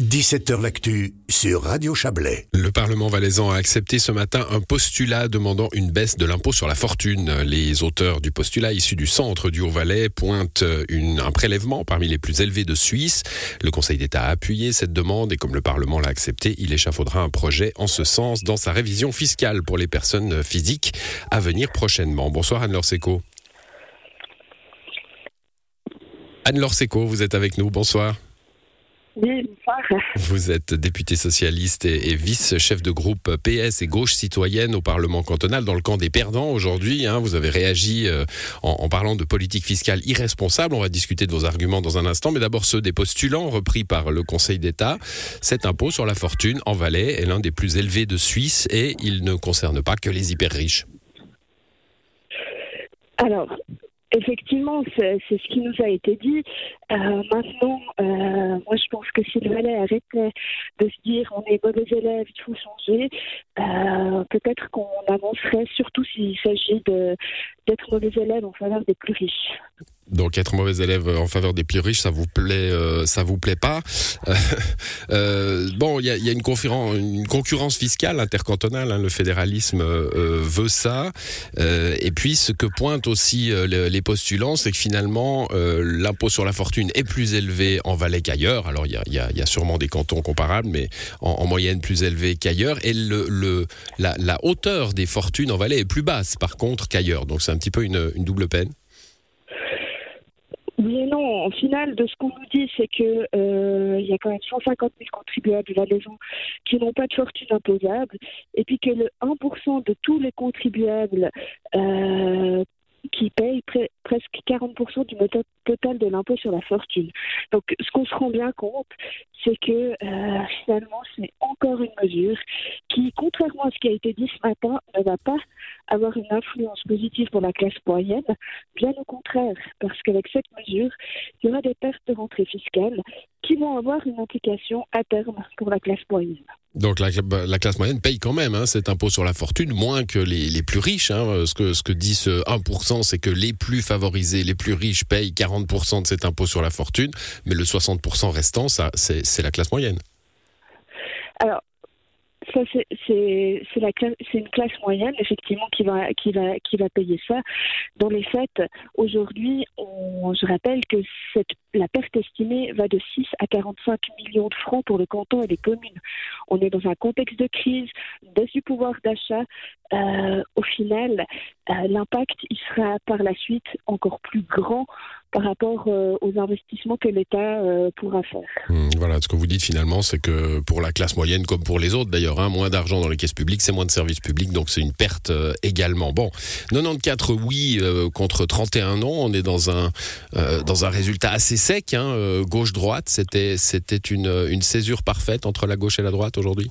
17h L'actu sur Radio Chablais. Le Parlement valaisan a accepté ce matin un postulat demandant une baisse de l'impôt sur la fortune. Les auteurs du postulat issus du centre du Haut-Valais pointent une, un prélèvement parmi les plus élevés de Suisse. Le Conseil d'État a appuyé cette demande et comme le Parlement l'a accepté, il échafaudera un projet en ce sens dans sa révision fiscale pour les personnes physiques à venir prochainement. Bonsoir Anne-Laure Seco. Anne-Laure Seco, vous êtes avec nous. Bonsoir. Vous êtes député socialiste et, vice-chef de groupe PS et gauche citoyenne au Parlement cantonal dans le camp des perdants aujourd'hui. Hein. vous avez réagi euh, en, parlant de politique fiscale irresponsable. On va discuter de vos arguments dans un instant, mais d'abord ceux des postulants repris par le Conseil d'État. Cet impôt sur la fortune en Valais est l'un des plus élevés de Suisse et il ne concerne pas que les hyper riches. Alors, Effectivement, c'est ce qui nous a été dit. Euh, maintenant, euh, moi, je pense que si le Valais arrêtait de se dire on est mauvais élèves, il faut changer, euh, peut-être qu'on avancerait, surtout s'il s'agit d'être mauvais élèves en faveur des plus riches. Donc être mauvais élève en faveur des plus riches, ça vous plaît, euh, ça vous plaît pas? Euh, Bon, il y a, une, concurrence fiscale intercantonale. Hein, le fédéralisme euh, veut ça. Euh, et puis ce que pointent aussi euh, les postulants, c'est que finalement l'impôt sur la fortune est plus élevé en Valais qu'ailleurs. Alors il y a, sûrement des cantons comparables, mais en, en moyenne plus élevé qu'ailleurs. Et le, la, la, hauteur des fortunes en Valais est plus basse, par contre, qu'ailleurs. Donc c'est petit peu une, double peine. Oui et non. En final, de ce qu'on nous dit, c'est que euh, y a quand même 150 000 contribuables valaisan qui n'ont pas de fortune imposable, et puis que le 1% de tous les contribuables euh, qui payent presque 40% du total de l'impôt sur la fortune. Donc, ce qu'on se rend bien compte, c'est que euh, finalement, c'est encore une mesure qui, contrairement à ce qui a été dit ce matin, ne va pas avoir une influence positive pour la classe moyenne, bien au contraire, parce qu'avec cette mesure, il y aura des pertes de rentrée fiscale qui vont avoir une implication à terme pour la classe moyenne. Donc la, la, classe moyenne paye quand même hein, cet impôt sur la fortune moins que les, les plus riches. Hein. Ce, que, ce que dit ce 1%, c'est que les plus favorisés, les plus riches payent 40% de cet impôt sur la fortune, mais le 60% restant, ça, c'est la classe moyenne. Alors, ça c'est la c'est une classe moyenne effectivement qui va payer ça. Dans les faits, aujourd'hui, je rappelle que la perte estimée va de 6 à 45 millions de francs pour le canton et les communes. On est dans un contexte de crise, baisse du pouvoir d'achat. Euh, au final, euh, l'impact il sera par la suite encore plus grand par rapport euh, aux investissements que l'État euh, pourra faire. Mmh, voilà, ce que vous dites finalement, c'est que pour la classe moyenne, comme pour les autres d'ailleurs, hein, moins d'argent dans les caisses publiques, c'est moins de services publics, donc c'est une perte euh, également. Bon, 94 oui contre 31 non, on est dans un dans un résultat assez sec, hein, gauche-droite. C'était c'était une une césure parfaite entre la gauche et la droite aujourd'hui?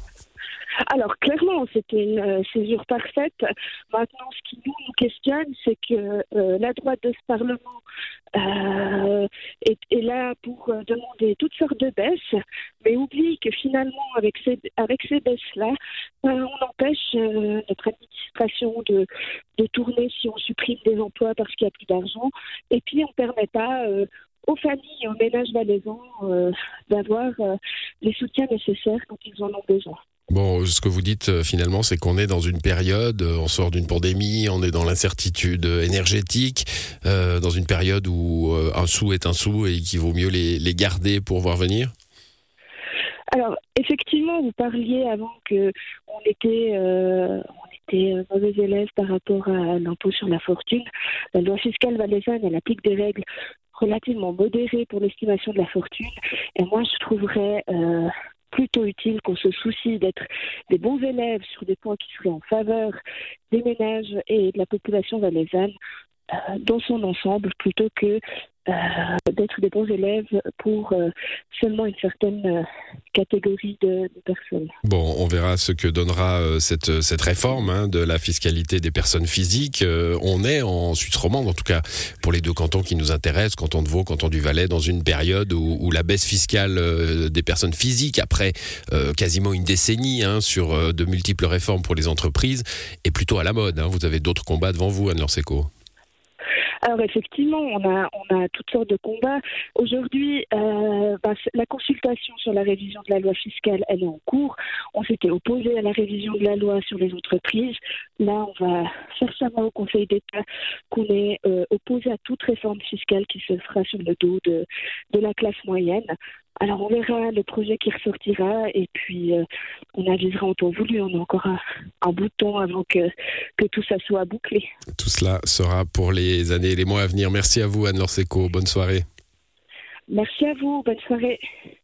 Alors clairement, c'était une euh, césure parfaite. Maintenant, ce qui nous, nous questionne, c'est que euh, la droite de ce Parlement euh, est, là pour euh, demander toutes sortes de baisses, mais oublie que finalement, avec ces, avec ces baisses-là, on empêche notre administration de, de tourner si on supprime des emplois parce qu'il n'y a plus d'argent, et puis on ne permet pas aux familles aux ménages valaisans d'avoir les soutiens nécessaires quand ils en ont besoin. Bon, ce que vous dites euh, finalement, c'est qu'on est dans une période, euh, on sort d'une pandémie, on est dans l'incertitude énergétique, euh, dans une période où un sou est un sou et qu'il vaut mieux les, garder pour voir venir? Alors, effectivement, vous parliez avant que on était, était mauvais élèves par rapport à l'impôt sur la fortune. La loi fiscale valaisanne, elle applique des règles relativement modérées pour l'estimation de la fortune. Et moi, je trouverais plutôt utile qu'on se soucie d'être des bons élèves sur des points qui seraient en faveur des ménages et de la population valaisanne dans son ensemble plutôt que euh, d'être des bons élèves pour euh, seulement une certaine euh, catégorie de, personnes. Bon, on verra ce que donnera euh, cette, cette réforme hein, de la fiscalité des personnes physiques. Euh, on est en Suisse romande, en tout cas pour les deux cantons qui nous intéressent, canton de Vaud, canton du Valais, dans une période où, la baisse fiscale euh, des personnes physiques, après quasiment une décennie hein, sur de multiples réformes pour les entreprises, est plutôt à la mode. Hein. Vous avez d'autres combats devant vous, Anne-Laure Alors effectivement, on a, toutes sortes de combats. Aujourd'hui, euh, bah, la consultation sur la révision de la loi fiscale, elle est en cours. On s'était opposé à la révision de la loi sur les entreprises. Là, on va faire savoir au Conseil d'État qu'on est euh, opposé à toute réforme fiscale qui se fera sur le dos de la classe moyenne. Alors on verra le projet qui ressortira et puis euh, on avisera en temps voulu. On a encore un, un bout de temps avant que, que tout ça soit bouclé. Tout cela sera pour les années et les mois à venir. Merci à vous Anne-Laure Bonne soirée. Merci à vous. Bonne soirée.